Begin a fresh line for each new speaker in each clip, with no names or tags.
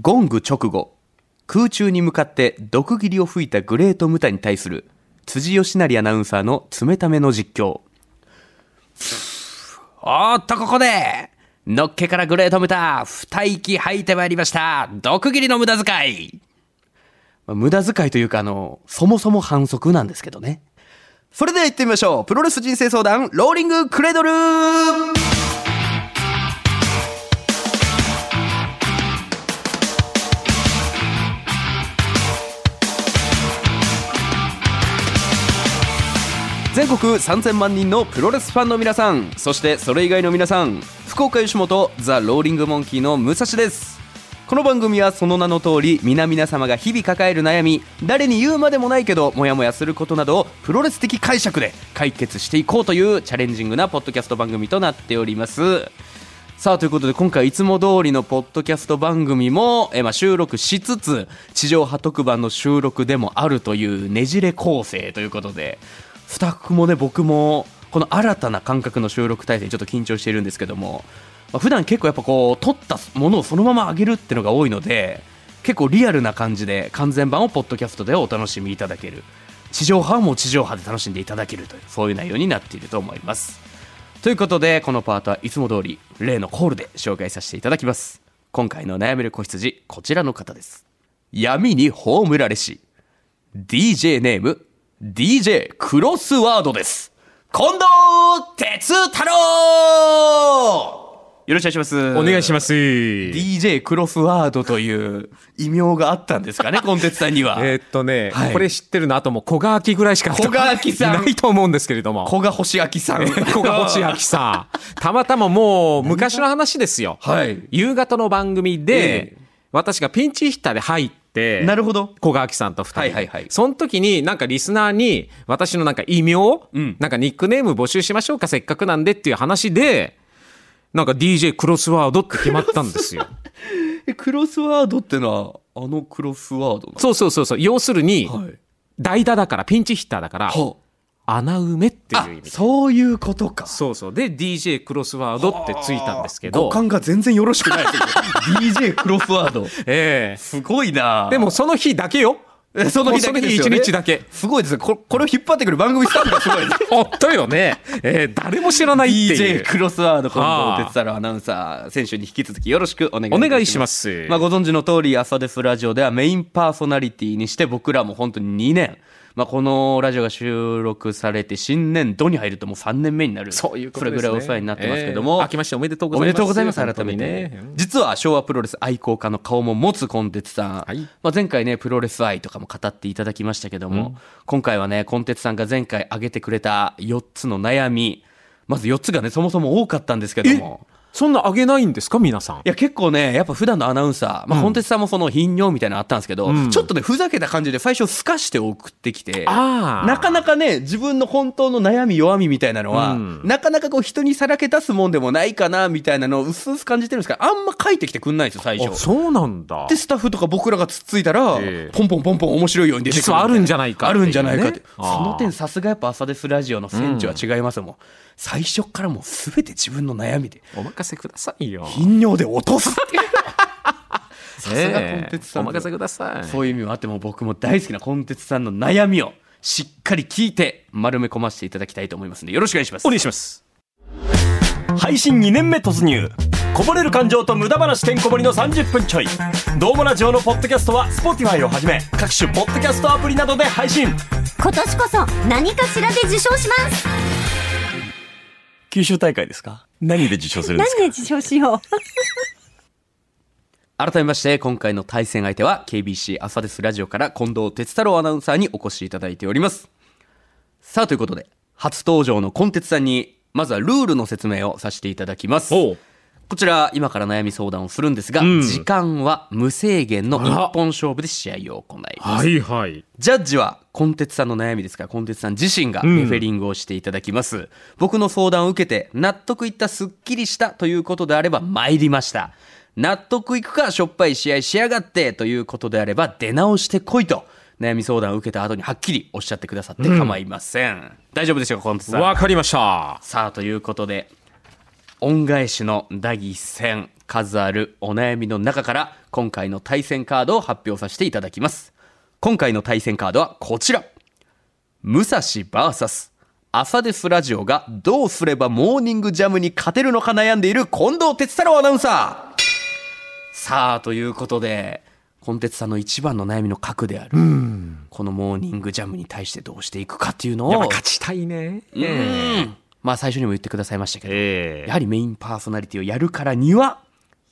ゴング直後空中に向かって毒斬りを吹いたグレートムタに対する辻義成アナウンサーの冷ための実況。おーっとここでのっけからグレートムタ二息吐いてまいりました。毒斬りの無駄遣い。まあ無駄遣いというかあのそもそも反則なんですけどね。それでは行ってみましょう。プロレス人生相談ローリングクレードル全国3000万人のプロレスファンの皆さんそしてそれ以外の皆さん福岡吉本ザ・ローリングモンキーの武蔵です。この番組はその名の通り皆々様が日々抱える悩み誰に言うまでもないけどモヤモヤすることなどをプロレス的解釈で解決していこうというチャレンジングなポッドキャスト番組となっております。さあということで今回いつも通りのポッドキャスト番組もえ、まあ、収録しつつ地上波特番の収録でもあるというねじれ構成ということでスタッフもね僕もこの新たな感覚の収録体制にちょっと緊張しているんですけども、まあ、普段結構やっぱこう撮ったものをそのまま上げるってのが多いので結構リアルな感じで完全版をポッドキャストでお楽しみいただける。地上波はもう地上波で楽しんでいただけるというそういう内容になっていると思います。ということでこのパートはいつも通り例のコールで紹介させていただきます。今回の悩める子羊こちらの方です。闇に葬られし。DJ ネーム DJ クロスワードです近藤哲太郎よろしくお願いします
お願いします。
DJ クロスワードという異名があったんですかね、コンテさんには。
えーっとね、
はい
これ知ってるの？あともう小川明ぐらいしか
小川明さん
いないと思うんですけれども。
古賀星明さん。
小川星明さん。たまたまもう昔の話ですよ。
はい。
夕方の番組で、
ええ
私がピンチヒッターで入って、
なるほど。
小川明さんと二人、
はいはいはい。
その時になんかリスナーに私のなんか異名、
ん。
なんかニックネーム募集しましょうかせっかくなんでっていう話でなんか DJ クロスワードって決まったんですよ。
え、クロスワードってのは、あのクロスワード
そうそうそうそう。要するに、
なはい。
代打だからピンチヒッターだから
は
穴埋めって
あ
いう意味で。
そういうことか。
そうそう。で DJ クロスワードってついたんですけ
五
ど
感が全然よろしくない。DJ クロスワード。
ええ。
すごいな。
でもその日だけよ。
えその日だけですよ、ね、
日一日だけ。
すごいですねここれを引っ張ってくる番組スタッフがすごい。です
本当よね、えー誰も知らないってい
DJ
う
クロスワード近
はあ
藤哲太郎アナウンサー選手に引き続きよろしくお願いいた
お願いします。
まあ、ご存知の通り朝ですラジオではメインパーソナリティにして僕らも本当に2年まあ、このラジオが収録されて新年度に入るともう3年目になる
そういうことです、ね、
それぐらいお世話になってますけども、
えー明けましておめでとうご
お
ざいます
めでとうございます、改めて。
にね
実は昭和プロレス愛好家の顔も持つコンテツさん。
はい
まあ、前回ね、プロレス愛とかも語っていただきましたけども、今回はね、コンテツさんが前回挙げてくれた4つの悩み。まず4つがね、そもそも多かったんですけども。
そんなあげないんですか皆さん？
いや結構ねやっぱ普段のアナウンサー、まあ、コンテツさんもその頻尿みたいなのあったんですけど、
ん。
ちょっとねふざけた感じで最初すかして送ってきて
あー。
なかなかね自分の本当の悩み弱みみたいなのは、
うん。
なかなかこう人にさらけ出すもんでもないかなみたいなのを薄々感じてるんですけどあんま書いてきてくんないんですよ最
あ
初。
そうなんだ。
でスタッフとか僕らがつっついたら、
ええ。
ポンポンポンポン面白いように出てくる
実はあるんじゃないかね。
るんじゃないかって。
あー。
その点さすがやっぱ朝ですラジオの船長は違いますもん、最初からもう全て自分の悩みで
お任せくださいよ。
頻尿で落とすっていう。さすがコンテツさん、
ええ。お任せください
そういう意味もあっても僕も大好きなコンテツさんの悩みをしっかり聞いて丸め込ませていただきたいと思いますのでよろしくお願いします。
お願いします
配信2年目突入。こぼれる感情と無駄話てんこ盛りの30分ちょい「どうもラジオ」のポッドキャストは Spotify をはじめ各種ポッドキャストアプリなどで配信。
今年こそ何かしらで受賞します
九州大会ですか？何で受賞するんですか？
何で受賞しよう？
改めまして今回の対戦相手は KBC 朝ですラジオから近藤哲太郎アナウンサーにお越しいただいております。さあということで初登場のコンテツさんにまずはルールの説明をさせていただきますこちら今から悩み相談をするんですが、
ん。
時間は無制限の一本勝負で試合を行います。
はいはい。
ジャッジはコンテツさんの悩みですか？らコンテツさん自身がレフェリングをしていただきます、僕の相談を受けて納得いったすっきりしたということであれば参りました。納得いくかしょっぱい試合しやがってということであれば出直してこいと悩み相談を受けた後にはっきりおっしゃってくださって構いません、大丈夫でしょうかコンテツさん？
わかりました。
さあということで恩返しの第一戦数あるお悩みの中から今回の対戦カードを発表させていただきます。今回の対戦カードはこちら。武蔵 VS 朝ですラジオがどうすればモーニングジャムに勝てるのか悩んでいる近藤哲太郎アナウンサー。さあということで近鉄さんの一番の悩みの核であるこのモーニングジャムに対してどうしていくかっていうのを
やっぱ勝ちたいね。
うんまあ最初にも言ってくださいましたけど、
ええ。
やはりメインパーソナリティをやるからには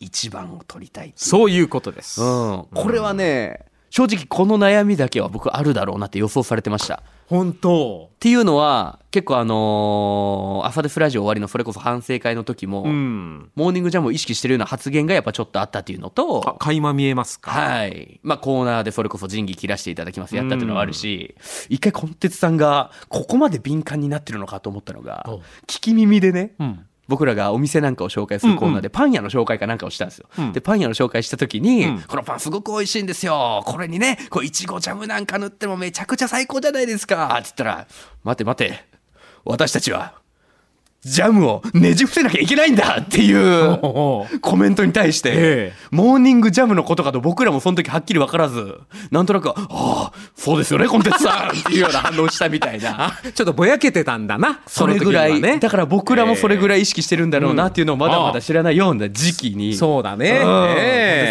一番を取りたい
そういうことです。
うん、これはね正直この悩みだけは僕あるだろうなって予想されてました。
本当。
っていうのは結構あのー朝ですラジオ終わりのそれこそ反省会の時も、
うん。
モーニングジャムを意識してるような発言がやっぱちょっとあったっていうのと
あ、垣間見えますか？
はい。まあコーナーでそれこそ仁義切らしていただきますやったっていうのはあるし、一回コンテツさんがここまで敏感になってるのかと思ったのが
お、
聞き耳でね、
ん
僕らがお店なんかを紹介するコーナーでパン屋の紹介かなんかをしたんですよ。
うん
で、パン屋の紹介した時に、
うん
このパンすごく美味しいんですよ。これにね、こういちごジャムなんか塗ってもめちゃくちゃ最高じゃないですか。って言ったら、待て待て、私たちは、ジャムをねじ伏せなきゃいけないんだっていう。コメントに対して、
ええ
モーニングジャムのことかと僕らもその時はっきり分からず、なんとなく、ああ、そうですよね、コンテンツさんっていうような反応をしたみたいな。
あ、ちょっとぼやけてたんだな。
それぐらい、だから僕らもそれぐらい意識してるんだろうなっていうのをまだまだ知らないような時期に。
そうだね。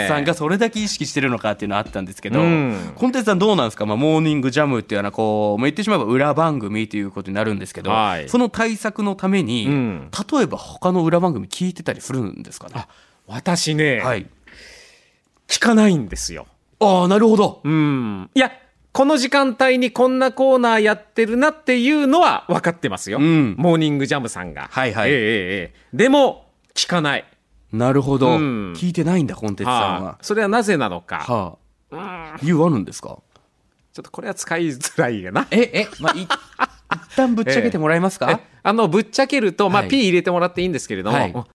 さんがそれだけ意識してるのかっていうのはあったんですけど、
うん
コンテンツさんどうなんですか、まあ、モーニングジャムっていうのはこう、まあ、言ってしまえば裏番組ということになるんですけど、
はい
その対策のために、
うん
例えば他の裏番組聞いてたりするんですかね？
あ私ね、
はい。
聞かないんですよ。
ああ、なるほど。
うん。いや、この時間帯にこんなコーナーやってるなっていうのは分かってますよ。
うん
モーニングジャムさんが。
はいはい
ええええええでも、聞かない。
なるほど、
うん。
聞いてないんだコンテンツさんは。
はあ、それはなぜなのか。
はあ。理由あるんですか？
ちょっとこれは使いづらいよな。
ええまあい一旦ぶっちゃけてもらえますか、
えあの、ぶっちゃけると、まあ、
はい。
P 入れてもらっていいんですけれども、
はい。う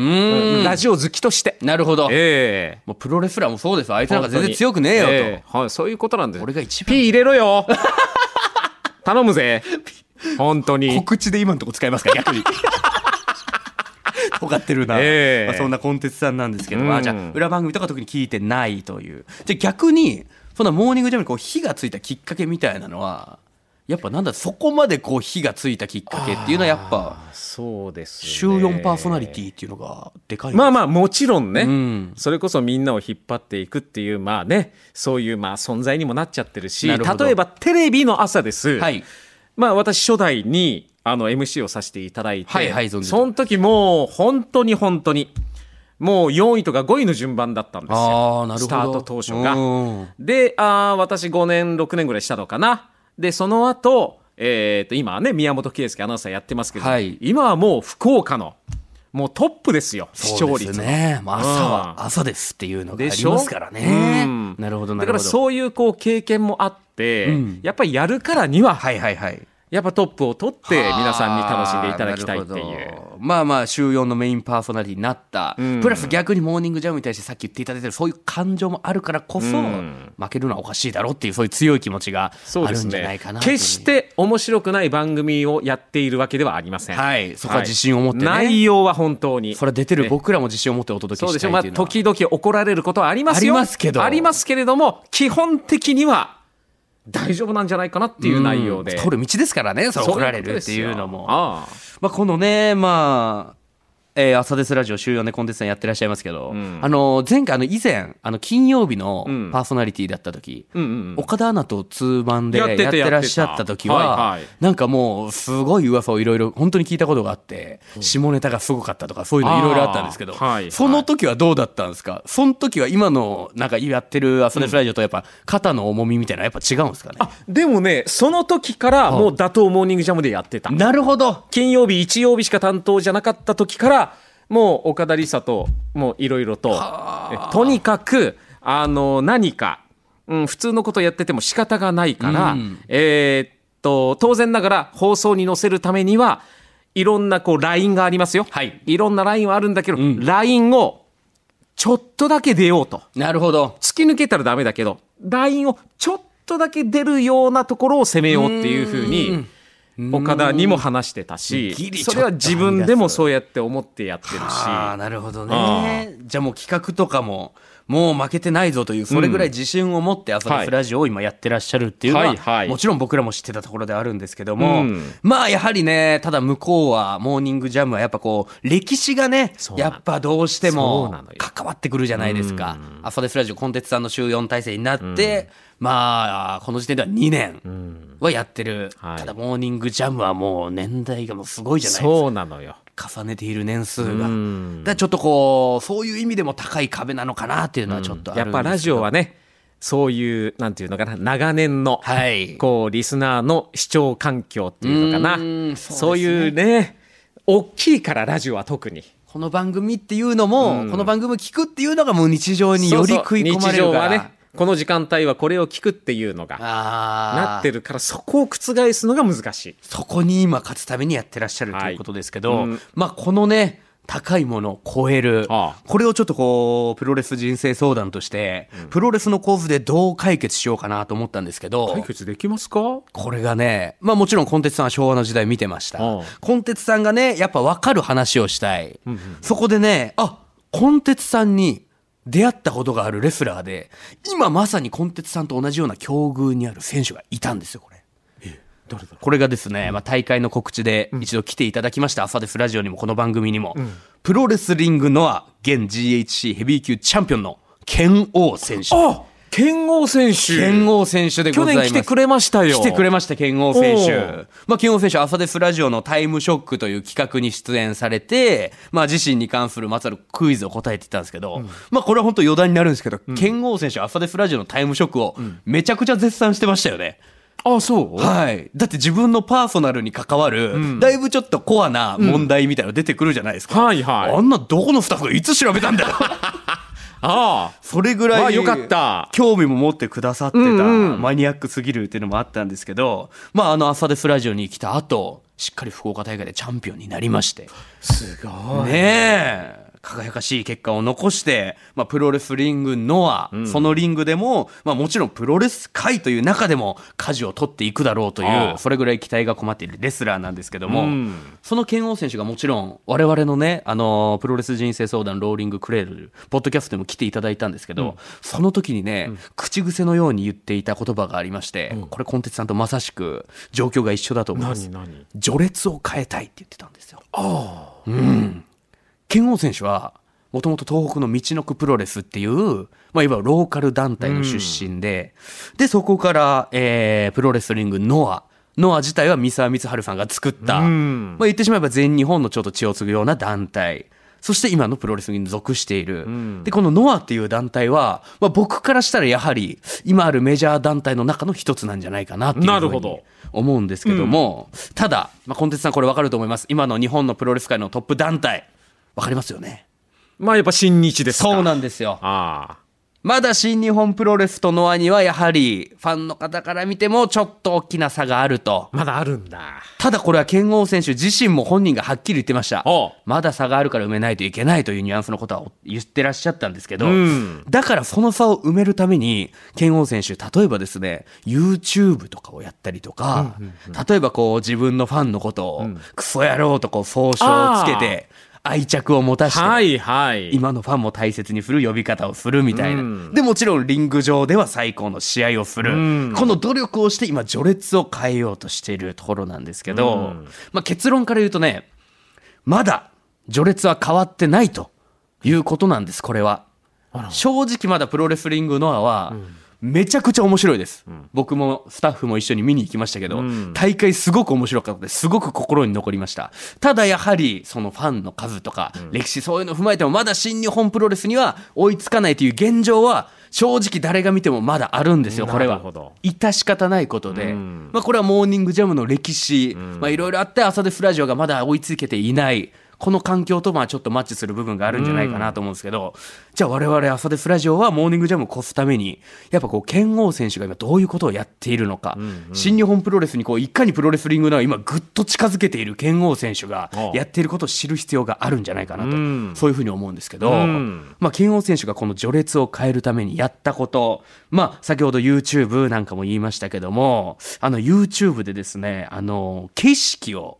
ーん。
ラジオ好きとして。
なるほど、
ええ。
もうプロレスラーもそうですよ。あいつなんか全然強くねえよと、
ええ。はい、そういうことなんです。
俺が一
P
番
入れろよ。頼むぜ。本当に。
告知で今のとこ使いますか？逆に 尖ってるな、
ええ。
まあ、そんなコンテンツさんなんですけど、
うん。
あじゃあ裏番組とか特に聞いてないという。じゃあ逆にそんなモーニングジャムにこう火がついたきっかけみたいなのはやっぱなんだそこまでこう火がついたきっかけっていうのはやっぱ
そうです、ね。
週4パーソナリティっていうのがでかい
まあまあもちろんね、
うん。
それこそみんなを引っ張っていくっていうまあねそういうまあ存在にもなっちゃってるし例えばテレビの朝です、
はい。
まあ私初代にあの MC をさせていただいて、
はいはい
その時もう本当に本当にもう4位とか5位の順番だったんです
あ
よ。
あなるほど。
スタート当初が。
うん。
であー私5年6年ぐらいしたのかな。でその後、えー、と今はね宮本圭介アナウンサーやってますけど、
はい。
今はもう福岡のもうトップですよ視聴率の
ね、まあ、朝は
うん。
朝ですっていうのがありますからね。
うん。
なるほどな
だから
るほど
そういうこう経験もあって、
うん。
やっぱりやるからには、
はいはいはい
やっぱトップを取って皆さんに楽しんでいただきたいっていう。
まあまあ週4のメインパーソナリティになった、
うん。
プラス逆にモーニングジャムに対してさっき言っていただいてるそういう感情もあるからこそ、
うん。
負けるのはおかしいだろうっていうそういう強い気持ちがあるんじゃないかなという。
決して面白くない番組をやっているわけではありません。
はいそこは自信を持ってね。
内容は本当に。
それは出てる
ね
僕らも自信を持ってお届け
そうでしょ、まあ、
したいっていうのは、
時々怒られることはありますよ。
ありますけど。
ありますけれども、基本的には大丈夫なんじゃないかなっていう内容で。
うん。通る道ですからねそ怒られるっていうのも。まあ、このね、まあ、えー朝ですラジオ週4でコンテンツさんやってらっしゃいますけど、
ん。
あの、前回、あの、以前、あの、金曜日の
うん。
パーソナリティだった時、
うんうんうん。
岡田アナとツーマンでや
やって
らっしゃった時は、
はいはい。
なんかもう、すごい噂をいろいろ、本当に聞いたことがあって、下ネタがすごかったとか、そういうのいろいろあったんですけど、
はいはい。
その時はどうだったんですか？その時は今の、なんかやってる朝ですラジオとやっぱ、肩の重みみたいなやっぱ違うんですかね？
あでもね、その時からもう打倒モーニングジャムでやってた。
なるほど。
金曜日、一曜日しか担当じゃなかった時から、もう岡田理沙と、もういろいろと、えとにかく、あの、何か、うん、普通のことやってても仕方がないから、
うん
えーっと、当然ながら放送に載せるためには、いろんなこう、ラインがありますよ。
はい。
いろんなラインはあるんだけど、
ん
ラインをちょっとだけ出ようと。
なるほど。
突き抜けたらダメだけど、ラインをちょっとだけ出るようなところを攻めようっていうふうに、岡田にも話してたしそれは自分でもそうやって思ってやってるし。
なるほどね。じゃあもう企画とかももう負けてないぞというそれぐらい自信を持って朝のフラジオを今やってらっしゃるっていうのは、もちろん僕らも知ってたところであるんですけども、
うん。
まあやはりねただ向こうはモーニングジャムはやっぱこう歴史がねやっぱどうして
そ
も関わってくるじゃないですか。朝でフラジオコンテンツさんの週4体制になって、まあこの時点では2年はやってる、
はい。
ただモーニングジャムはもう年代がもうすごいじゃないですか。
そうなのよ。
重ねている年数が。だか
ん
らちょっとこう、そういう意味でも高い壁なのかなっていうのはちょっとあるんですけど。
やっぱラジオはねそういうなんていうのかな長年の、
はい。
こうリスナーの視聴環境っていうのかな。
うそうね
そういうね大きいからラジオは特に。
この番組っていうのも、この番組聞くっていうのがもう日常により食い込まれるから。
そうそう日常はねこの時間帯はこれを聞くっていうのが
あ
なって
る。
るからそこを覆すのが難しい。
そこに今勝つためにやってらっしゃるということですけど、
はいうん。
まあこのね、高いものを超える、これをちょっとこう、プロレス人生相談として、プロレスの構図でどう解決しようかなと思ったんですけど、
解決できますか？
これがね、まあもちろんコンテツさんは昭和の時代見てました。コンテツさんがね、やっぱ分かる話をしたい。そこでね、あ、コンテツさんに出会ったことがあるレスラーで、今まさにコンテツさんと同じような境遇にある選手がいたんですよ、これ。
誰だ
これがですね、まあ、大会の告知で一度来ていただきました、朝ですラジオにもこの番組にも、プロレスリングのア現 GHC ヘビー級チャンピオンの剣王選手。
あ剣王選手
剣王選手でご
去
ざいます。
年来てくれましたよ
来てくれました、剣王選手。まあ、剣王選手、朝ですラジオのタイムショックという企画に出演されて、まあ、自身に関するまつわるクイズを答えていたんですけど、まあ、これは本当余談になるんですけど、剣王選手、朝ですラジオのタイムショックをめちゃくちゃ絶賛してましたよね。
あそう？
はい。だって自分のパーソナルに関わる、だいぶちょっとコアな問題みたいなの出てくるじゃないですか。
はいはい
あんなどこのスタッフがいつ調べたんだよ。
あ
それぐらい
よかった。
興味も持ってくださってた、マニアックすぎるっていうのもあったんですけどまああの朝ですラジオに来た後しっかり福岡大会でチャンピオンになりまして。
すごい。
ねえ輝かしい結果を残して、まあ、プロレスリングノア、そのリングでも、まあ、もちろんプロレス界という中でも舵を取っていくだろうというそれぐらい期待が困っているレスラーなんですけども、
うん。
その剣王選手がもちろん我々のね、あのプロレス人生相談ローリングクレールポッドキャストでも来ていただいたんですけど、その時にね、口癖のように言っていた言葉がありまして、これコンテンツさんとまさしく状況が一緒だと思います。序列を変えたいって言ってたんですよ。うん。剣王選手は、もともと東北の道のくプロレスっていう、まあ、いわゆるローカル団体の出身で、で、そこから、えー、プロレスリングノア。ノア自体は三沢光晴さんが作った、
ん
まあ、言ってしまえば全日本のちょっと血を継ぐような団体。そして今のプロレスに属している。で、このノアっていう団体は、まあ、僕からしたらやはり、今あるメジャー団体の中の一つなんじゃないかなっていうふうに
なるほど
思うんですけども、ただ、まあ、コンテンツさんこれ分かると思います今の日本のプロレス界のトップ団体分かりますよね。
まあやっぱ新日ですか。
そうなんですよ。
あ
まだ新日本プロレスとノアにはやはりファンの方から見てもちょっと大きな差があると。
あまだあるんだ。
ただこれは剣王選手自身も本人がはっきり言ってました。まだ差があるから埋めないといけないというニュアンスのことは言ってらっしゃったんですけど、
うん。
だからその差を埋めるために剣王選手例えばですね YouTube とかをやったりとか、例えばこう自分のファンのことを、クソ野郎とこう総称をつけて愛着を持たして、
はいはい。
今のファンも大切にする呼び方をするみたいな、
うん。
でもちろんリング上では最高の試合をする、
うん。
この努力をして今序列を変えようとしているところなんですけど、
うん。
まあ、結論から言うとねまだ序列は変わってないということなんですこれは。正直まだプロレスリングノアはめちゃくちゃ面白いです、僕もスタッフも一緒に見に行きましたけど、
ん。
大会すごく面白かったです。すごく心に残りました。ただやはりそのファンの数とか、歴史そういうのを踏まえてもまだ新日本プロレスには追いつかないという現状は正直誰が見てもまだあるんですよこれは。致し方ないことで、
うん。
まあ、これはモーニングジャムの歴史、まあ、いろいろあって朝でフラジオがまだ追いつけていないこの環境とまあちょっとマッチする部分があるんじゃないかなと思うんですけど、じゃあ我々朝ですラジオはモーニングジャムを越すためにやっぱこう剣王選手が今どういうことをやっているのか、新日本プロレスにこういかにプロレスリングの今ぐっと近づけている剣王選手がやっていることを知る必要があるんじゃないかなと、
うん。
そういうふうに思うんですけど、
うん。
まあ、剣王選手がこの序列を変えるためにやったこと、まあ、先ほど YouTube なんかも言いましたけども、あの YouTube でですね、あの、景色を、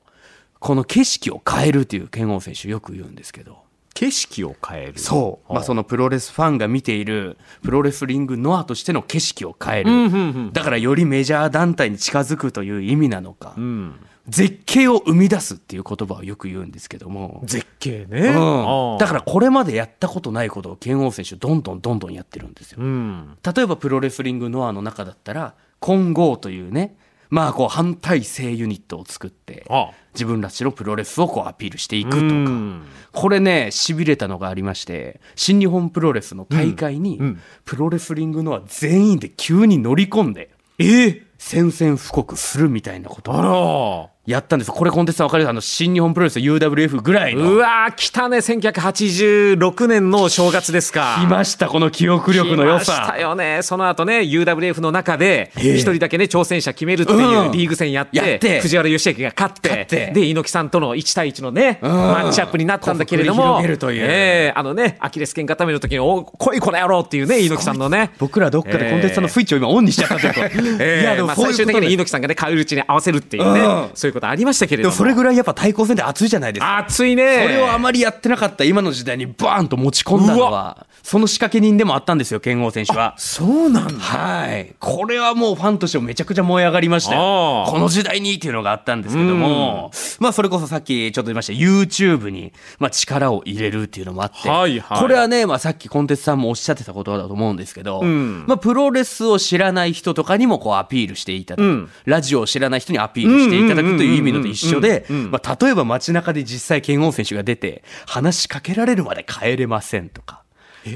この景色を変えるっていう剣王選手よく言うんですけど、
景色を変える。
そう、まあ、そのプロレスファンが見ているプロレスリングノアとしての景色を変える、
うんうんうん。
だからよりメジャー団体に近づくという意味なのか、
うん。
絶景を生み出すっていう言葉をよく言うんですけども、
絶景ね、
うん、だからこれまでやったことないことを剣王選手どんどんどんどんやってるんですよ。
うん。
例えばプロレスリングノアの中だったら混合というねまあこう反体制ユニットを作って
あ
自分たちのプロレスをこうアピールしていくとか。
うん。
これねしびれたのがありまして新日本プロレスの大会にプロレスリングノア全員で急に乗り込んでえ宣戦布告するみたいなこと
あ
を
ら
やったんです。よこれコンテストわかるあの新日本プロレス UWF ぐらいうの
わー来たね。1986年の正月ですか。
来ました。この記憶力の良
来まし
さ
たよね。その後ね UWF の中で
ええ。
一人だけね挑戦者決めるっていう
うん。
リーグ戦やって,、
やって。
藤原義明が勝ってで猪木さんとの1対1のね、
ん。
マッチアップになったんだけれど
こう
もええあのねアキレス腱固めの時に「お来いこの野郎」っていうね猪木さんのね。
僕らどっかでコンテストのスイッチを今オンにしちゃったというか、
ええ。
いやでも
まあ、最終的に猪木さんがね返り討ちに合わせるっていうね、
うん。
そういうことありましたけれども。
それぐらいやっぱ対抗戦って熱いじゃないですか。
熱いね。
それをあまりやってなかった今の時代にバーンと持ち込んだのは、その仕掛け人でもあったんですよ、剣豪選手は。
そうなんだ。
はい。これはもうファンとしてもめちゃくちゃ燃え上がりましたよこの時代にっていうのがあったんですけども、まあそれこそさっきちょっと言いました YouTube にまあ力を入れるっていうのもあって、
はいはい。
これはね、まあさっきコンテストさんもおっしゃってたことだと思うんですけど、
ん。
まあプロレスを知らない人とかにもこうアピールしていただく、
うん。
ラジオを知らない人にアピールしていただくという意味のと一緒でまあ例えば街中で実際剣王選手が出て話しかけられるまで帰れませんとか、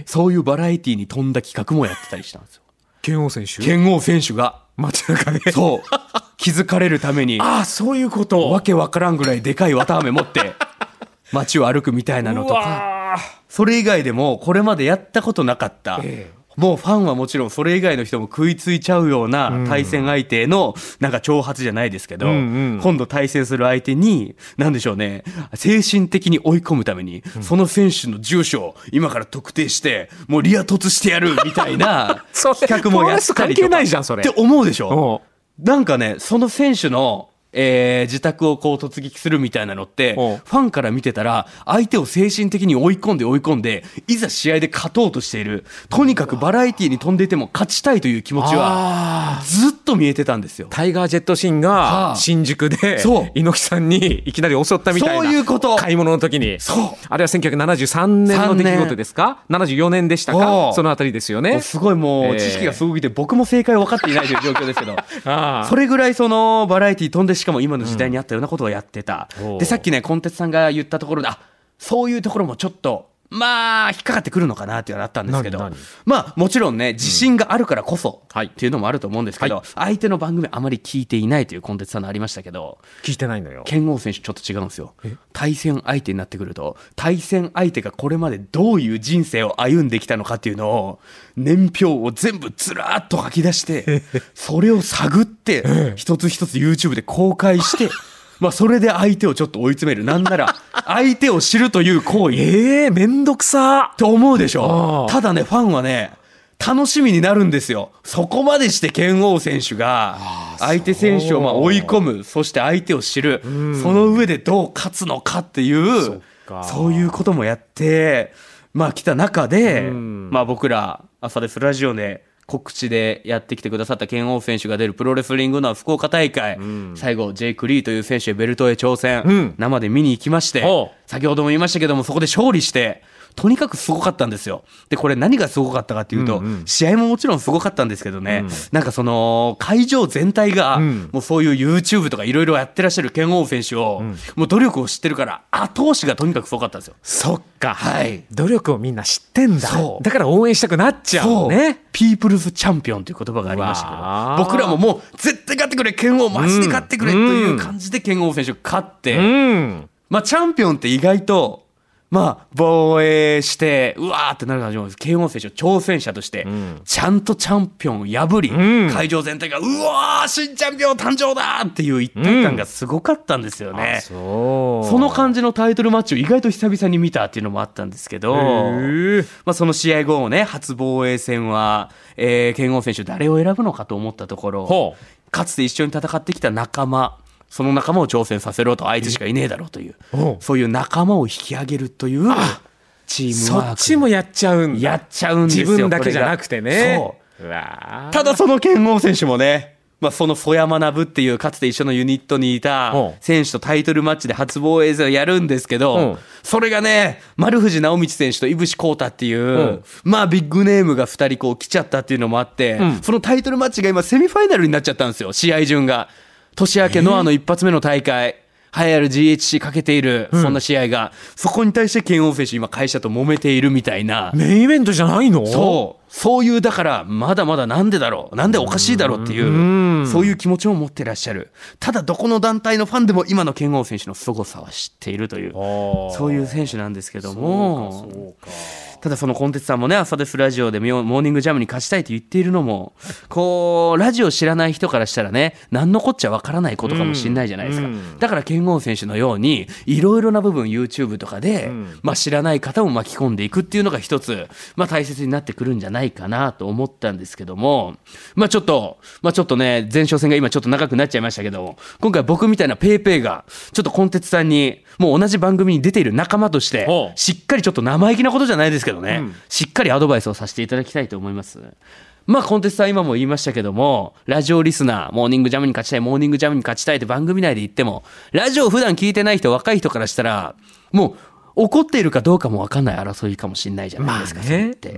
そういうバラエティに富んだ企画もやってたりしたんですよ。
剣王選手？
剣王選手が。
街中で。
そう。気づかれるために。
ああそういうこと。
わけわからんぐらいでかい綿あめ持って街を歩くみたいなのとか。
わ
それ以外でもこれまでやったことなかった、
ええ
もうファンはもちろんそれ以外の人も食いついちゃうような対戦相手のなんか挑発じゃないですけど、今度対戦する相手に何でしょうね。精神的に追い込むために、その選手の住所を今から特定してもうリア突してやるみたいな 企画もやったりとか。
プロレス関係ないじゃんそれ。
って思うでしょ？
お
なんかね、その選手の、えー自宅をこう突撃するみたいなのって、ファンから見てたら、相手を精神的に追い込んで追い込んで、いざ試合で勝とうとしている、とにかくバラエティに飛んでいても勝ちたいという気持ちは、
あ
ずっと見えてたんですよ。
タイガー・ジェットシン
はあ。
が新宿で
そう。
猪木さんにいきなり襲ったみたいな
そういうこと。
買い物の時に。
そう。
あれは1973年の出来事ですか？74年。でした
お
か
う。
そのあたりですよね。
すごいも
えー
う知識がすごくて、僕も正解分かっていないという状況ですけど。それぐらいそのバラエティ飛んでしかも今の時代にあったようなことをやってた。で、さっきね、コンテツさんが言ったところで、あ、そういうところもちょっと、まあ、引っかかってくるのかなっていうのがあったんですけど。まあ、もちろんね、自信があるからこそ、
はい。
っていうのもあると思うんですけど、
は
相手の番組あまり聞いていないというコンテツさんのありましたけど、
聞いてないのよ。
剣王選手ちょっと違うんですよ。対戦相手になってくると対戦相手がこれまでどういう人生を歩んできたのかっていうのを年表を全部ずらーっと書き出してそれを探って一つ一つ YouTube で公開して まあそれで相手をちょっと追い詰める。なんなら 相手を知るという行為。
ええめんどくさ。
と思うでしょ？ただねファンはね楽しみになるんですよ。そこまでして剣王選手が相手選手をまあ追い込む。そして相手を知る。その上でどう勝つのかっていう
か。
そういうこともやってまあ来た中で
ん。
まあ僕ら朝ですラジオで告知でやってきてくださった剣王選手が出るプロレスリングの福岡大会、最後ジェイク・リーという選手へベルトへ挑戦、
うん。
生で見に行きまして。先ほども言いましたけども、そこで勝利して、とにかくすごかったんですよ。で、これ何がすごかったかっていうと、
うんうん。
試合ももちろんすごかったんですけどね、なんかその、会場全体が、
ん。
もうそういう YouTube とかいろいろやってらっしゃる剣王選手を、もう努力を知ってるから、後押しがとにかくすごかったんですよ。
そっか。
はい。
努力をみんな知ってんだ。
そう。
だから応援したくなっちゃうのね。
ピープルズチャンピオンという言葉がありましたけど、僕らももう絶対勝ってくれ、剣王マジで勝ってくれという感じで剣王選手が勝って、
うん。
まあチャンピオンって意外とまあ防衛してうわーってなる感じも慶応選手挑戦者として、ちゃんとチャンピオンを破り、
ん。
会場全体がうわー新チャンピオン誕生だっていう一体感がすごかったんですよね。
そう。
その感じのタイトルマッチを意外と久々に見たっていうのもあったんですけど、
へ
まあ、その試合後をね初防衛戦は、えー、剣豪選手誰を選ぶのかと思ったところ
ほ
かつて一緒に戦ってきた仲間その仲間を挑戦させろとあいつしかいねえだろうという
お
そういう仲間を引き上げるというチーム
そ
ワーク。
っちもやっちゃうんだ。
やっちゃうんですよ
自分だけじゃなくてね。
そう。
うわー。
ただその剣豪選手もね、まあ、その曽山学っていうかつて一緒のユニットにいた
うん。
選手とタイトルマッチで初防衛戦をやるんですけど、
うん。
それがね丸藤直道選手と井伏浩太っていう、
ん。
まあビッグネームが2人こう来ちゃったっていうのもあって、
ん。
そのタイトルマッチが今セミファイナルになっちゃったんですよ試合順が年明けノアの一発目の大会栄えある GHC かけている、そんな試合がそこに対して剣王選手今会社と揉めているみたいな。
メインイベントじゃないの？
そう。そういう、だから、まだまだなんでだろう。なんでおかしいだろうっていうう、そういう気持ちを持ってらっしゃる。ただ、どこの団体のファンでも今の剣王選手の凄さは知っているという、そういう選手なんですけども、ただそのコンテンツさんもね、朝ですラジオでモーニングジャムに勝ちたいと言っているのも、こう、ラジオ知らない人からしたらね、何のこっちゃわからないことかもしれないじゃないですか。だから剣豪選手のように、いろいろな部分 YouTube とかで、まあ知らない方も巻き込んでいくっていうのが一つ、まあ大切になってくるんじゃないかなと思ったんですけども、まあちょっと、まあちょっとね、前哨戦が今ちょっと長くなっちゃいましたけど、今回僕みたいなペイペイが、ちょっとコンテンツさんに、もう同じ番組に出ている仲間としてしっかりちょっと生意気なことじゃないですけどね、しっかりアドバイスをさせていただきたいと思います。まあコンテンツさん今も言いましたけども、ラジオリスナー、モーニングジャムに勝ちたい、モーニングジャムに勝ちたいって番組内で言っても、ラジオを普段聞いてない人、若い人からしたら、もう怒っているかどうかも分かんない争いかもしれないじゃないですか、
まあね
それって。っ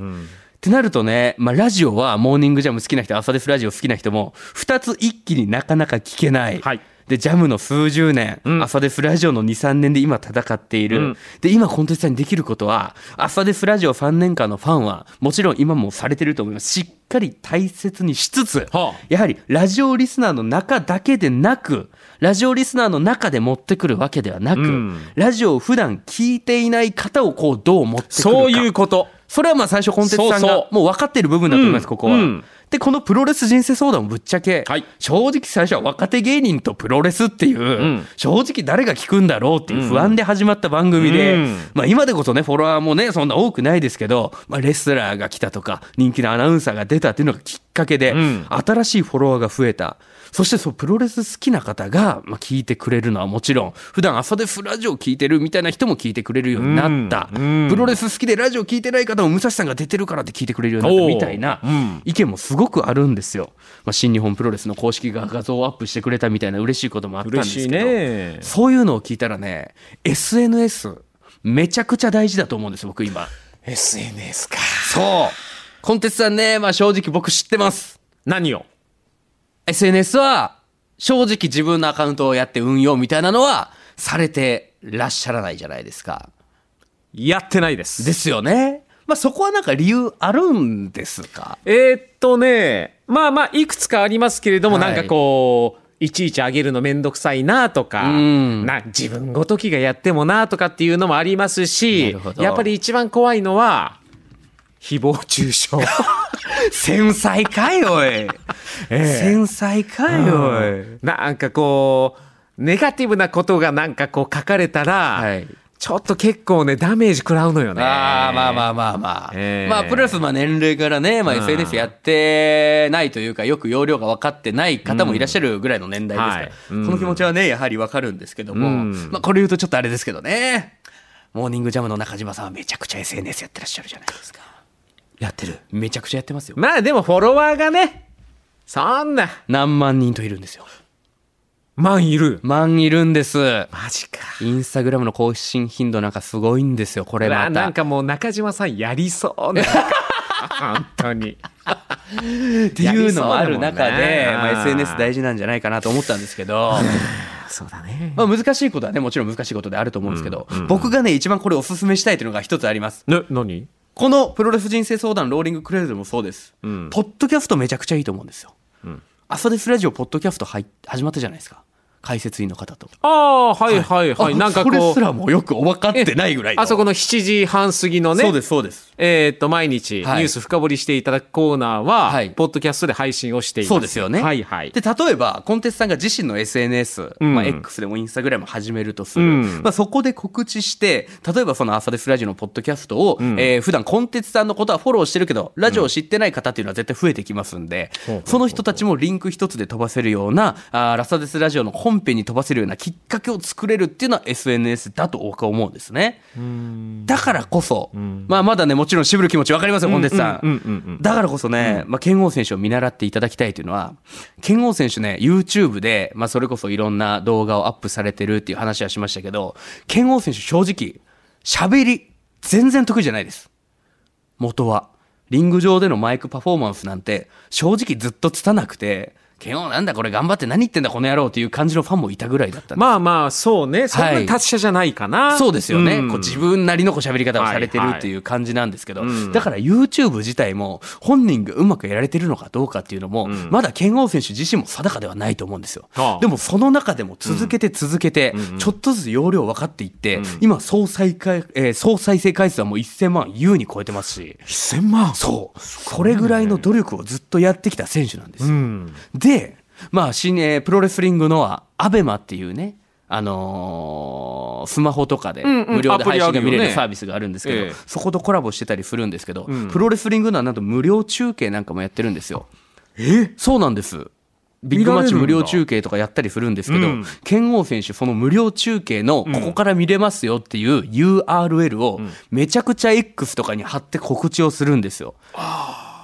てなるとね、まあ、ラジオはモーニングジャム好きな人、朝ですラジオ好きな人も、二つ一気になかなか聞けない。
はい
で、ジャムの数十年、
ん
朝ですラジオの2、3年で今戦っている。
うん
で、今コンテンツさんにできることは、朝ですラジオ3年間のファンは、もちろん今もされてると思います。しっかり大切にしつつ、
はあ
やはりラジオリスナーの中だけでなく、ラジオリスナーの中で持ってくるわけではなく、
ん
ラジオを普段聞いていない方をこうどう持ってくるか。
そういうこと
それはまあ最初コンテンツさんがもう分かってる部分だと思います、
うん
ここは。
うん
で、このプロレス人生相談もぶっちゃけ、
はい。
正直最初は若手芸人とプロレスっていう、
ん。
正直誰が聞くんだろうっていう不安で始まった番組で、
うん。
まあ今でこそね、フォロワーもね、そんな多くないですけど、まあレスラーが来たとか、人気のアナウンサーが出たっていうのがきっかけで、
ん。
新しいフォロワーが増えた。そしてそう、プロレス好きな方が、まあ、聞いてくれるのはもちろん、普段朝でフラジオ聞いてるみたいな人も聞いてくれるようになった。
うん
プロレス好きでラジオ聞いてない方も武蔵さんが出てるからって聞いてくれるようになったみたいな意見もすごくあるんですよ。まあ、新日本プロレスの公式が画像をアップしてくれたみたいな嬉しいこともあったんですけど、
ね
そういうのを聞いたらね、SNS めちゃくちゃ大事だと思うんです、僕今。
SNS か
そう。コンテンツさんね、まあ正直僕知ってます。
何を？
SNS は正直自分のアカウントをやって運用みたいなのはされてらっしゃらないじゃないですか。
やってないです。
ですよね。まあそこはなんか理由あるんですか？
えーっとねまあまあいくつかありますけれども、
はい。
なんかこういちいち上げるのめんどくさいなとか、
うん。
な自分ごときがやってもなとかっていうのもあります
な
しやっぱり一番怖いのは誹謗中傷
繊細かいおい。繊細かいおい。
なんかこうネガティブなことがなんかこう書かれたら、
はい。
ちょっと結構ねダメージ食らうのよね。
ああまあまあまあまあ、
ええ。
まあプラスまあ年齢からね、まあ、
うん。
SNS やってないというかよく容量が分かってない方もいらっしゃるぐらいの年代ですから、
はい。うん。
その気持ちはねやはり分かるんですけども、
うん。
まあこれ言うとちょっとあれですけどね。モーニングジャムの中島さんはめちゃくちゃ SNS やってらっしゃるじゃないですかやってる。めちゃくちゃやってますよ。
まあでもフォロワーがねそんな。
何万人といるんですよ。
万いる。
万いるんです。
マジか。
インスタグラムの更新頻度なんかすごいんですよこれまた。
なんかもう中島さんやりそうな。本当に。
っていうのもある中で、まあ、SNS 大事なんじゃないかなと思ったんですけど、
そうだね。
まあ、難しいことはねもちろん難しいことであると思うんですけど、僕がね一番これおすすめしたいというのが一つあります。
ね何？
このプロレス人生相談ローリングクレードもそうです、
ん。
ポッドキャストめちゃくちゃいいと思うんですよ、
ん。
朝ですラジオポッドキャスト入っ始まったじゃないですか解説員の方と。
ああはいはい。はい、
あ
なんか
それ
こう
すらもよく分かってないぐらい。の
あそこの7時半過ぎのね
そうですそうです。
えーっと毎日ニ
はい。
ュース深掘りしていただくコーナーは、
はい。
ポッドキャストで配信をしています。
そうですよね。
はいはい。
で、例えば、コンテンツさんが自身の SNS、
うん。
まあ、X でもインスタグラム始めるとする。
うん。
まあ、そこで告知して、例えばその朝ですラジオのポッドキャストを、
ん。
えー普段コンテンツさんのことはフォローしてるけど、ラジオを知ってない方っていうのは絶対増えてきますんで、
ほうほうほう
その人たちもリンク一つで飛ばせるような、あーラサデスラジオの本編に飛ばせるようなきっかけを作れるっていうのは SNS だと僕は思うんですね。だからこそ、まあまだね、もちろん渋る気持ちわかりますよ、コンテンツさん。だからこそね、まあ、剣王選手を見習っていただきたいというのは、剣王選手ね、YouTube で、まあ、それこそいろんな動画をアップされてるっていう話はしましたけど、剣王選手正直、喋り、全然得意じゃないです。元は。リング上でのマイクパフォーマンスなんて、正直ずっと拙なくて、剣王なんだこれ頑張って何言ってんだこの野郎っていう感じのファンもいたぐらいだった
まあまあそうね。そんな達者じゃないかな、
そうですよね、
ん。
こう自分なりのこう喋り方をされてる
はいはい
っていう感じなんですけど、
うん
だから YouTube 自体も本人がうまくやられてるのかどうかっていうのも、
ん。
まだ剣王選手自身も定かではないと思うんですよ。
ああ。
でもその中でも続けて続けて、ちょっとずつ容量分かっていって、今総再回、えー総再生回数はもう1000万優に超えてますし、
1000万。
そう、それぐらいの努力をずっとやってきた選手なんですよ。
うん
で、まあ、新えープロレスリングのアベマっていうね、あのースマホとかで
うんうん。
無料で配信が見れ
る
サービスがあるんですけど、
ええ。
そことコラボしてたりするんですけど、
ん。
プロレスリングのはなんと無料中継なんかもやってるんですよ。
え？
そうなんです。ビッグマッチ無料中継とかやったりするんですけど、
うん。
剣王選手、その無料中継のここから見れますよっていう URL をめちゃくちゃ X とかに貼って告知をするんですよ。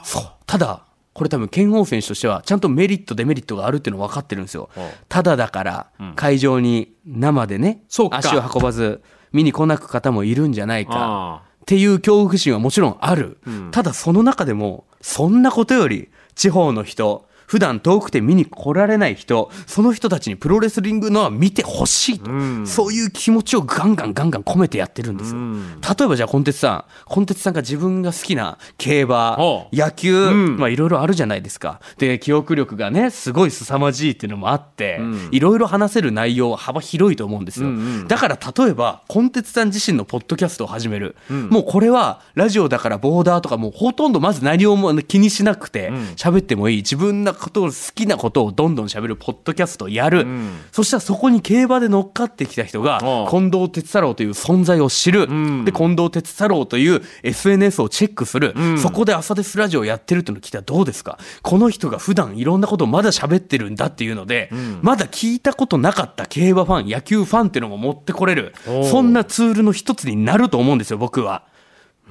そう。ただ、これ多分剣王選手としてはちゃんとメリット、デメリットがあるっていうの分かってるんですよ。ただだから会場に生でね、
そうか。
足を運ばず見に来なく方もいるんじゃないか。
あ
っていう恐怖心はもちろんある、ただその中でもそんなことより地方の人普段遠くて見に来られない人その人たちにプロレスリングのは見てほしいと、
ん。
そういう気持ちをガンガンガンガン込めてやってるんですよ、
ん。
例えばじゃあコンテツさんコンテツさんが自分が好きな競馬野球、
ん。
まあいろいろあるじゃないですか。で記憶力がねすごい凄まじいっていうのもあって
ん。
いろいろ話せる内容は幅広いと思うんですよ、
うんうん。
だから例えばコンテツさん自身のポッドキャストを始める、もうこれはラジオだからボーダーとかもうほとんどまず何をも気にしなくて喋ってもいい。自分のことを好きなことをどんどん喋るポッドキャストをやる、
ん。
そしたらそこに競馬で乗っかってきた人が近藤哲太郎という存在を知る、
ん。
で近藤哲太郎という SNS をチェックする、
ん。
そこで朝ですラジオをやってるっていうのを聞いたらどうですか？この人が普段いろんなことをまだ喋ってるんだっていうので、まだ聞いたことなかった競馬ファン野球ファンっていうのも持ってこれる。そんなツールの一つになると思うんですよ僕は。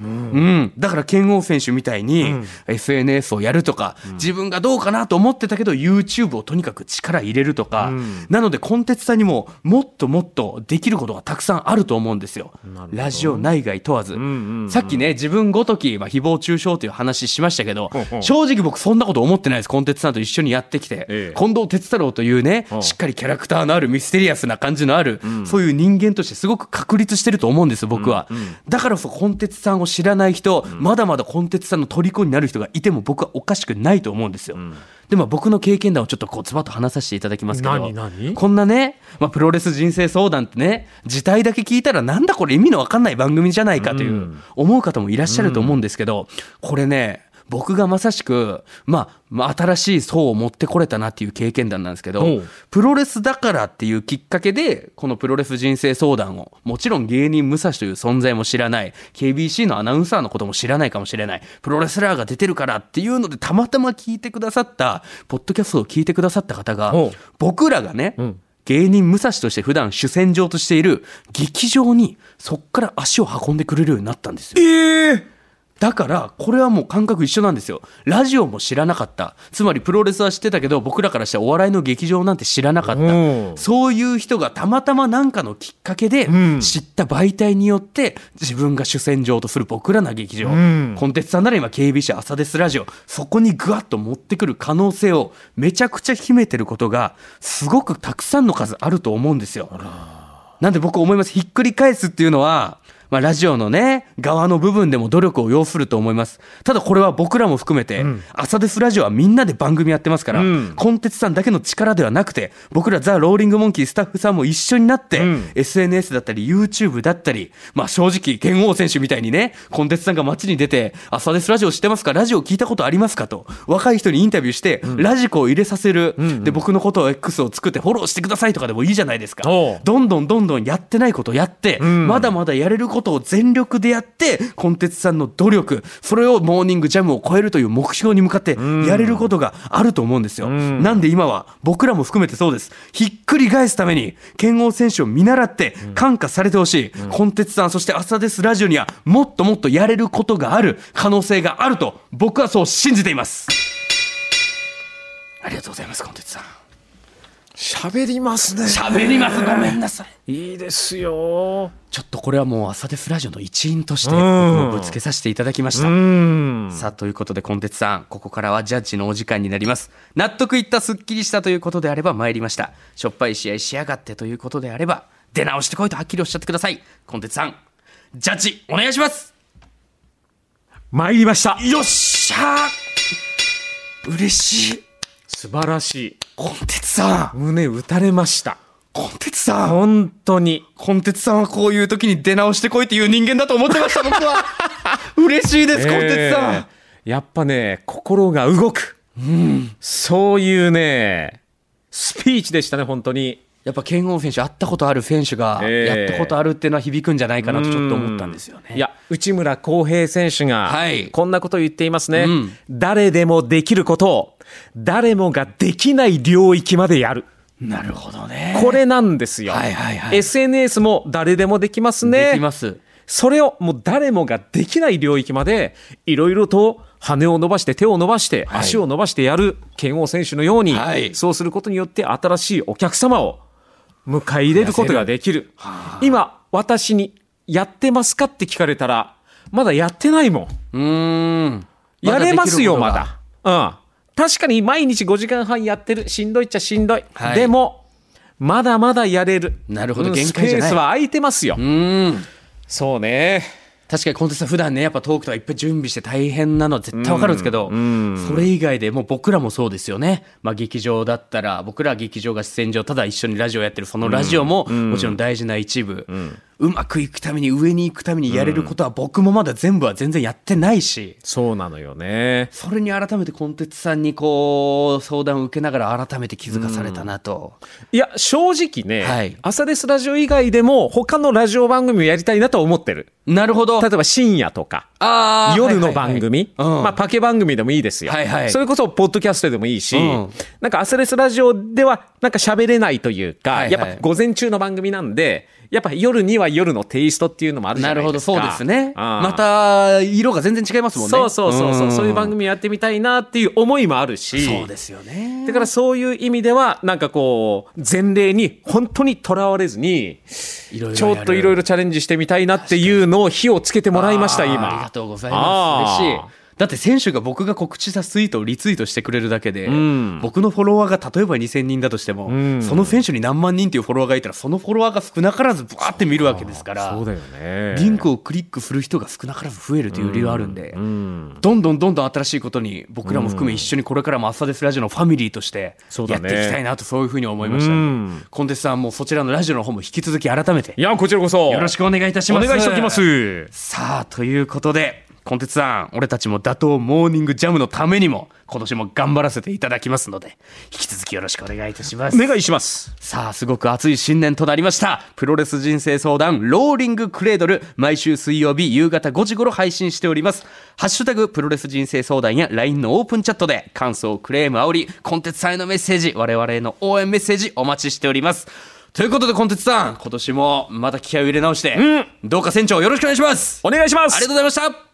うん、だから剣王選手みたいに SNS をやるとか、自分がどうかなと思ってたけど YouTube をとにかく力入れるとか、
うん。
なのでコンテンツさんにももっともっとできることがたくさんあると思うんですよ。ラジオ内外問わず、
んうんうん
さっきね自分ごとき、まあ、誹謗中傷という話しましたけど
ほうほう。
正直僕そんなこと思ってないですコンテンツさんと一緒にやってきて、
ええ。
近藤哲太郎というねしっかりキャラクターのあるミステリアスな感じのある、そういう人間としてすごく確立してると思うんです僕は、だからこそコンテンツさんを知らない人、まだまだコンテンツさんの虜になる人がいても僕はおかしくないと思うんですよ、でも僕の経験談をちょっとこうズバッと話させていただきますけど。
何何？
こんなね、まあ、プロレス人生相談ってね字体だけ聞いたらなんだこれ意味のわかんない番組じゃないかという、
うん。
思う方もいらっしゃると思うんですけど、これね僕がまさしく、まあ、まあ新しい層を持ってこれたなっていう経験談なんですけどプロレスだからっていうきっかけでこのプロレス人生相談をもちろん芸人武蔵という存在も知らない KBC のアナウンサーのことも知らないかもしれないプロレスラーが出てるからっていうのでたまたま聞いてくださったポッドキャストを聞いてくださった方が僕らがね、
ん。
芸人武蔵として普段主戦場としている劇場にそっから足を運んでくれるようになったんですよ。
ええ
だから、これはもう感覚一緒なんですよ。ラジオも知らなかった。つまりプロレスは知ってたけど、僕らからしたらお笑いの劇場なんて知らなかっ
うん
た。そういう人がたまたま何かのきっかけで
ん
知った媒体によって、自分が主戦場とする僕らの劇場。
ん
コンテンツさんなら今 KBC 朝ですラジオ。そこにぐわっと持ってくる可能性をめちゃくちゃ秘めてることが、すごくたくさんの数あると思うんですよ。なんで僕思います。ひっくり返すっていうのは、まあ、ラジオのね、側の部分でも努力を要すると思います。ただこれは僕らも含めて、朝ですラジオはみんなで番組やってますから、
うん。
コンテツさんだけの力ではなくて、僕らザ・ローリング・モンキースタッフさんも一緒になって、
うん。
SNS だったり YouTube だったり、まあ正直、剣王選手みたいにね、コンテツさんが街に出て、朝ですラジオ知ってますか？ラジオ聞いたことありますか？と、若い人にインタビューして、ラジコを入れさせる、で、僕のことを X を作ってフォローしてくださいとかでもいいじゃないですか。どんどんどんどんやってないことやって、
ん。
まだまだやれることを全力でやって、コンテツさんの努力、それをモーニングジャムを超えるという目標に向かってやれることがあると思うんですよ。
ん
なんで今は僕らも含めてそうです。ひっくり返すために、剣王選手を見習って感化されてほしい、コンテツさん、そして朝ですラジオにはもっともっとやれることがある可能性があると、僕はそう信じています。ありがとうございます、コンテツさん。
喋りますね。
喋ります、ごめんなさい。
いいですよ。
ちょっとこれはもう朝ですラジオの一員として僕ぶつけさせていただきました。
うん。
さあということでコンテツさんここからはジャッジのお時間になります。納得いったすっきりしたということであれば参りました。しょっぱい試合しやがってということであれば出直してこいとはっきりおっしゃってください。コンテツさんジャッジお願いします。
参りました。
よっしゃー。嬉しい。
素晴らしい
コンテツさん。
胸打たれました。
コンテツさん。
本当に。
コンテツさんはこういう時に出直してこいっていう人間だと思ってました僕は。嬉しいですコンテツさん、
えーやっぱね心が動く、そういうねスピーチでしたね本当に。
やっぱ剣王選手会ったことある選手が
ええ
やったことあるっていうのは響くんじゃないかなとちょっと思ったんですよね。
いや内村航平選手が
はい。
こんなことを言っていますね、
うん。
誰でもできることを誰もができない領域までやる。
なるほどね。
これなんですよ、
はいはいはい。
SNS も誰でもできますね。
できます。
それをもう誰もができない領域までいろいろと羽を伸ばして手を伸ばして
はい。
足を伸ばしてやる剣王選手のように、
はい。
そうすることによって新しいお客様を迎え入れることができる。今私にやってますかって聞かれたらまだやってないもん。
うーん。
やれますよまだ。うん確かに毎日5時間半やってる。しんどいっちゃしんどい、
はい。
でもまだまだやれる。
なるほど。
うん
限界じゃない。
スペースは空いてますよ。
うーん。
そうね。
確かにコンテスト普段ねやっぱトークとかいっぱい準備して大変なのは絶対わかるんですけど、それ以外でもう僕らもそうですよね、まあ、劇場だったら僕らは劇場が出演上ただ一緒にラジオやってるそのラジオももちろん大事な一部、うまくいくために上に行くためにやれることは僕もまだ全部は全然やってないし。
そうなのよね。
それに改めてコンテンツさんにこう相談を受けながら改めて気づかされたなと、
いや正直ね、
はい。
朝ですラジオ以外でも他のラジオ番組をやりたいなとは思ってる。
なるほど。
例えば深夜とか
あー
夜の番組、
はい。はいはいうん。
まあ、パケ番組でもいいですよ、
はいはい。
それこそポッドキャストでもいいし、
うん。
なんか朝ですラジオではなんか喋れないというか、
はいはい。
やっぱ午前中の番組なんでやっぱ夜には夜のテイストっていうのもあるじゃ
なるほど
ないですか
そうですね。また色が全然違いますもんね。
そうそうそうそう、
ん
そういう番組やってみたいなっていう思いもあるし。
そうですよね。
だからそういう意味ではなんかこう前例に本当にとらわれずにちょっといろいろチャレンジしてみたいなっていうのを火をつけてもらいました今。
ありがとうございます。嬉しいだって選手が僕が告知したツイートをリツイートしてくれるだけで、
ん。
僕のフォロワーが例えば2000人だとしても、
ん。
その選手に何万人っていうフォロワーがいたらそのフォロワーが少なからずバーって見るわけですから
そうだよね。
リンクをクリックする人が少なからず増えるという理由あるんで、
うん
どんどんどんどん新しいことに僕らも含め一緒にこれからも朝ですラジオのファミリーとしてやっていきたいなとそういうふうに思いました、
うん。
コンテストさんもそちらのラジオの方も引き続き改めて
いやこちらこそ。
よろしくお願いいたします。
お願いしておきます。
さあということでコンテツさん俺たちも打倒モーニングジャムのためにも今年も頑張らせていただきますので引き続きよろしくお願いいたします。
お願いします。
さあすごく熱い新年となりました。プロレス人生相談ローリングクレードル毎週水曜日夕方5時頃配信しております。ハッシュタグプロレス人生相談や LINE のオープンチャットで感想クレーム煽りコンテツさんへのメッセージ我々への応援メッセージお待ちしております。ということでコンテツさん今年もまた気合を入れ直して、どうか船長よろしくお願いします。
お願いします。
ありがとうございました